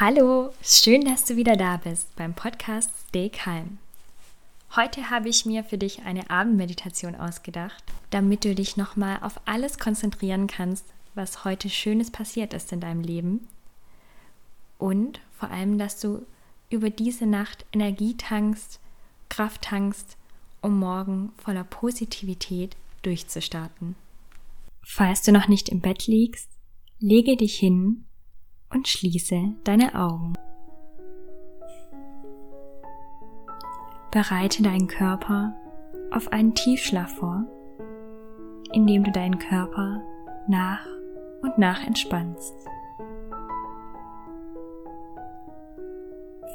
Hallo, schön, dass du wieder da bist beim Podcast Stay Calm. Heute habe ich mir für dich eine Abendmeditation ausgedacht, damit du dich nochmal auf alles konzentrieren kannst, was heute Schönes passiert ist in deinem Leben. Und vor allem, dass du über diese Nacht Energie tankst, Kraft tankst, um morgen voller Positivität durchzustarten. Falls du noch nicht im Bett liegst, lege dich hin und schließe deine Augen. Bereite deinen Körper auf einen Tiefschlaf vor, indem du deinen Körper nach und nach entspannst.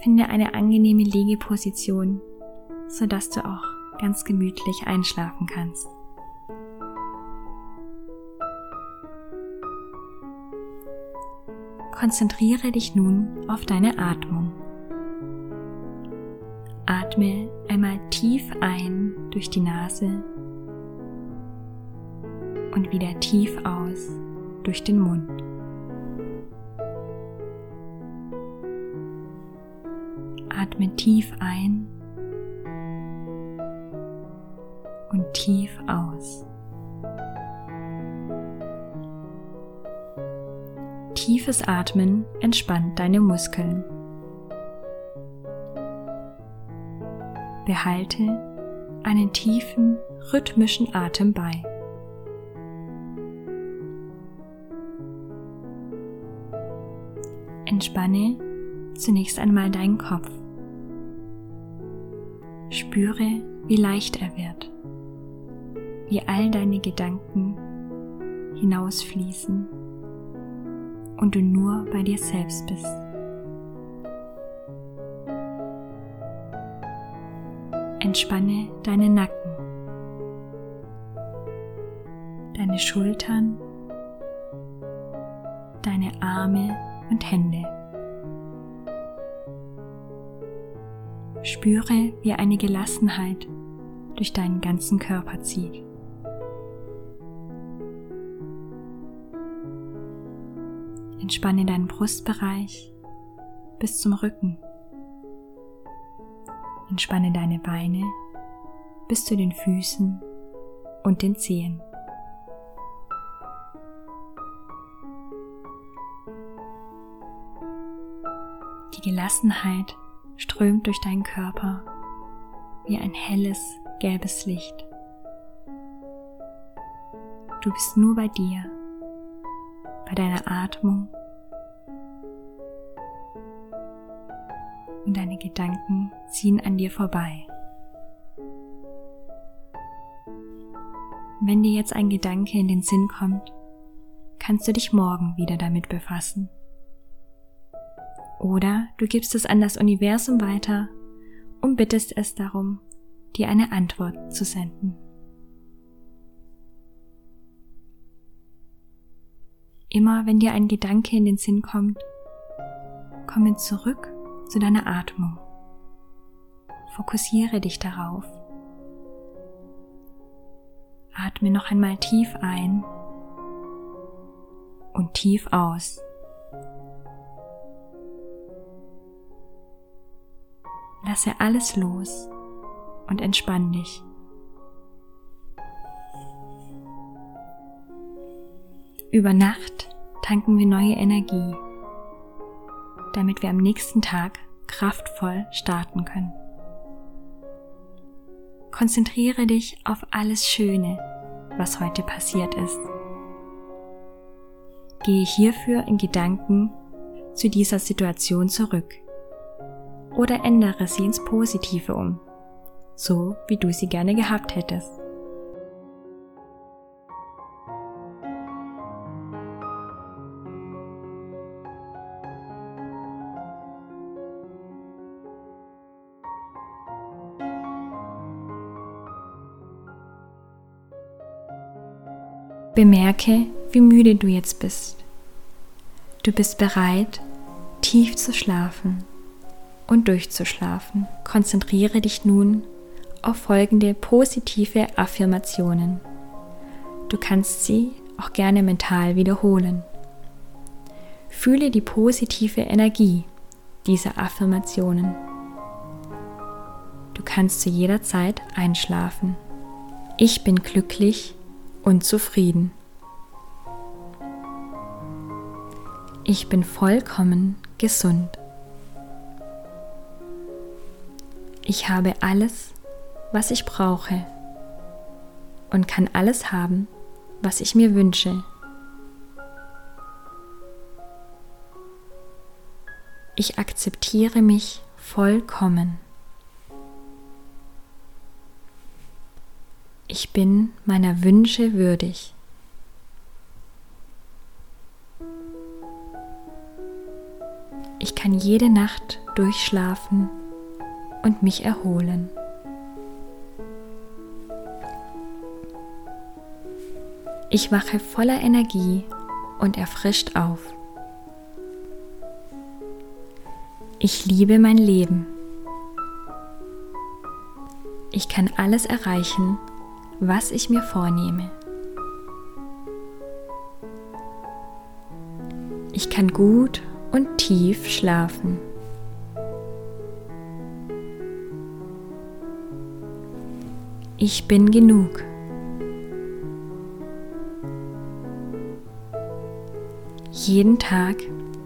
Finde eine angenehme Liegeposition, sodass du auch ganz gemütlich einschlafen kannst. Konzentriere dich nun auf deine Atmung. Atme einmal tief ein durch die Nase und wieder tief aus durch den Mund. Atme tief ein und tief aus. Tiefes Atmen entspannt deine Muskeln. Behalte einen tiefen, rhythmischen Atem bei. Entspanne zunächst einmal deinen Kopf. Spüre, wie leicht er wird, wie all deine Gedanken hinausfließen und du nur bei dir selbst bist. Entspanne deinen Nacken, deine Schultern, deine Arme und Hände. Spüre, wie eine Gelassenheit durch deinen ganzen Körper zieht. Entspanne deinen Brustbereich bis zum Rücken. Entspanne deine Beine bis zu den Füßen und den Zehen. Die Gelassenheit strömt durch deinen Körper wie ein helles gelbes Licht. Du bist nur bei dir bei deiner Atmung und deine Gedanken ziehen an dir vorbei. Wenn dir jetzt ein Gedanke in den Sinn kommt, kannst du dich morgen wieder damit befassen. Oder du gibst es an das Universum weiter und bittest es darum, dir eine Antwort zu senden. Immer wenn dir ein Gedanke in den Sinn kommt, komme zurück zu deiner Atmung. Fokussiere dich darauf. Atme noch einmal tief ein und tief aus. Lasse alles los und entspann dich. Über Nacht tanken wir neue Energie, damit wir am nächsten Tag kraftvoll starten können. Konzentriere dich auf alles Schöne, was heute passiert ist. Gehe hierfür in Gedanken zu dieser Situation zurück oder ändere sie ins Positive um, so wie du sie gerne gehabt hättest. Bemerke, wie müde du jetzt bist. Du bist bereit, tief zu schlafen und durchzuschlafen. Konzentriere dich nun auf folgende positive Affirmationen. Du kannst sie auch gerne mental wiederholen. Fühle die positive Energie, dieser Affirmationen. Du kannst zu jeder Zeit einschlafen. Ich bin glücklich und zufrieden. Ich bin vollkommen gesund. Ich habe alles, was ich brauche und kann alles haben, was ich mir wünsche. Ich akzeptiere mich vollkommen. Ich bin meiner Wünsche würdig. Ich kann jede Nacht durchschlafen und mich erholen. Ich wache voller Energie und erfrischt auf. Ich liebe mein Leben. Ich kann alles erreichen, was ich mir vornehme. Ich kann gut und tief schlafen. Ich bin genug. Jeden Tag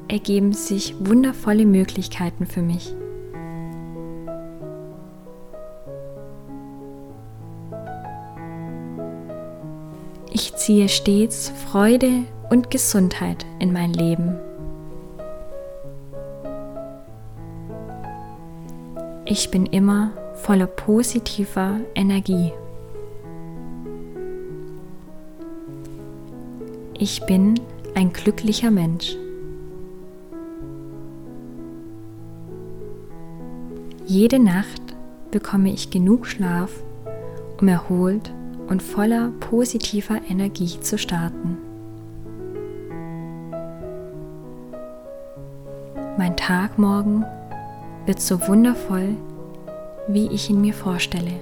ergeben sich wundervolle Möglichkeiten für mich. Ich ziehe stets Freude und Gesundheit in mein Leben. Ich bin immer voller positiver Energie. Ich bin ein glücklicher Mensch. Jede Nacht bekomme ich genug Schlaf, um erholt und voller positiver Energie zu starten. Mein Tag morgen wird so wundervoll, wie ich ihn mir vorstelle.